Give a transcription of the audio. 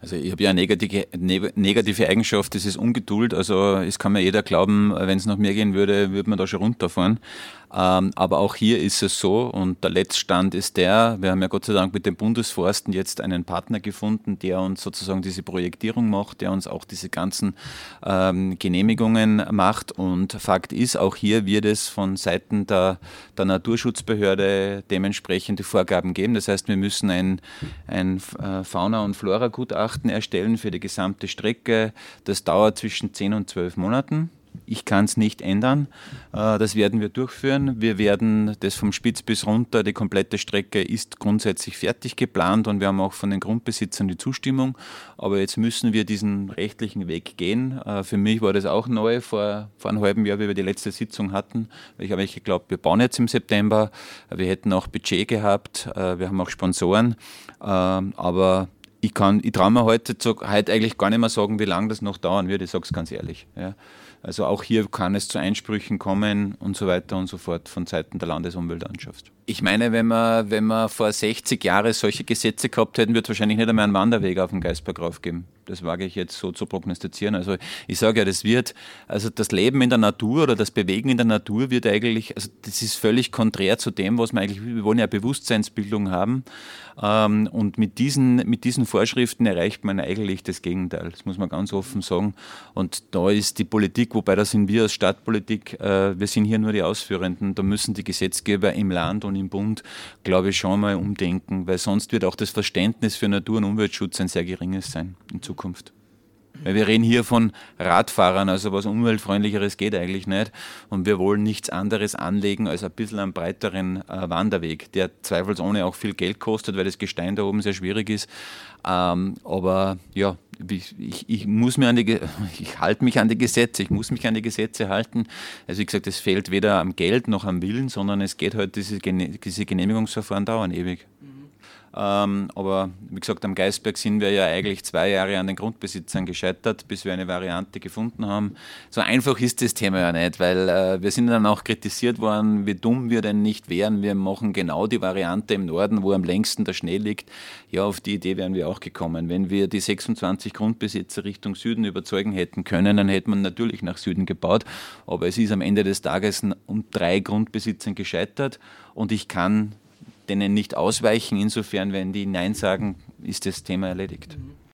Also ich habe ja eine negative, negative Eigenschaft, das ist Ungeduld. Also es kann mir jeder glauben, wenn es nach mir gehen würde, würde man da schon runterfahren. Ähm, aber auch hier ist es so und der Letztstand ist der, wir haben ja Gott sei Dank mit den Bundesforsten jetzt einen Partner gefunden, der uns sozusagen diese Projektierung macht, der uns auch diese ganzen ähm, Genehmigungen macht und Fakt ist, auch hier wird es von Seiten der, der Naturschutzbehörde dementsprechende Vorgaben geben. Das heißt, wir müssen ein, ein äh, Fauna- und Flora-Gutachten erstellen für die gesamte Strecke. Das dauert zwischen 10 und 12 Monaten. Ich kann es nicht ändern. Äh, das werden wir durchführen. Wir werden das vom Spitz bis runter, die komplette Strecke ist grundsätzlich fertig geplant und wir haben auch von den Grundbesitzern die Zustimmung. Aber jetzt müssen wir diesen rechtlichen Weg gehen. Äh, für mich war das auch neu vor, vor einem halben Jahr, wie wir die letzte Sitzung hatten. Ich habe geglaubt, wir bauen jetzt im September. Wir hätten auch Budget gehabt. Äh, wir haben auch Sponsoren. Aber ich, kann, ich traue mir heute, heute eigentlich gar nicht mehr sagen, wie lange das noch dauern wird. Ich sage es ganz ehrlich. Ja. Also auch hier kann es zu Einsprüchen kommen und so weiter und so fort von Seiten der Landesumweltlandschaft. Ich meine, wenn wir, wenn wir vor 60 Jahren solche Gesetze gehabt hätten, würde es wahrscheinlich nicht einmal einen Wanderweg auf den Geisberg raufgeben. Das wage ich jetzt so zu prognostizieren. Also ich sage ja, das wird, also das Leben in der Natur oder das Bewegen in der Natur wird eigentlich, also das ist völlig konträr zu dem, was wir eigentlich, wir wollen ja Bewusstseinsbildung haben. Ähm, und mit diesen, mit diesen Vorschriften erreicht man eigentlich das Gegenteil. Das muss man ganz offen sagen. Und da ist die Politik, wobei da sind wir als Stadtpolitik, äh, wir sind hier nur die Ausführenden, da müssen die Gesetzgeber im Land und im Bund, glaube ich, schon mal umdenken, weil sonst wird auch das Verständnis für Natur- und Umweltschutz ein sehr geringes sein in Zukunft. Weil wir reden hier von Radfahrern, also was umweltfreundlicheres geht eigentlich nicht. Und wir wollen nichts anderes anlegen als ein bisschen einen breiteren äh, Wanderweg, der zweifelsohne auch viel Geld kostet, weil das Gestein da oben sehr schwierig ist. Ähm, aber ja, ich, ich, muss mir an die, ich halte mich an die Gesetze, ich muss mich an die Gesetze halten. Also wie gesagt, es fehlt weder am Geld noch am Willen, sondern es geht halt, diese, diese Genehmigungsverfahren dauern ewig. Ähm, aber wie gesagt, am Geisberg sind wir ja eigentlich zwei Jahre an den Grundbesitzern gescheitert, bis wir eine Variante gefunden haben. So einfach ist das Thema ja nicht, weil äh, wir sind dann auch kritisiert worden, wie dumm wir denn nicht wären. Wir machen genau die Variante im Norden, wo am längsten der Schnee liegt. Ja, auf die Idee wären wir auch gekommen. Wenn wir die 26 Grundbesitzer Richtung Süden überzeugen hätten können, dann hätte man natürlich nach Süden gebaut. Aber es ist am Ende des Tages um drei Grundbesitzern gescheitert und ich kann denen nicht ausweichen. Insofern, wenn die Nein sagen, ist das Thema erledigt.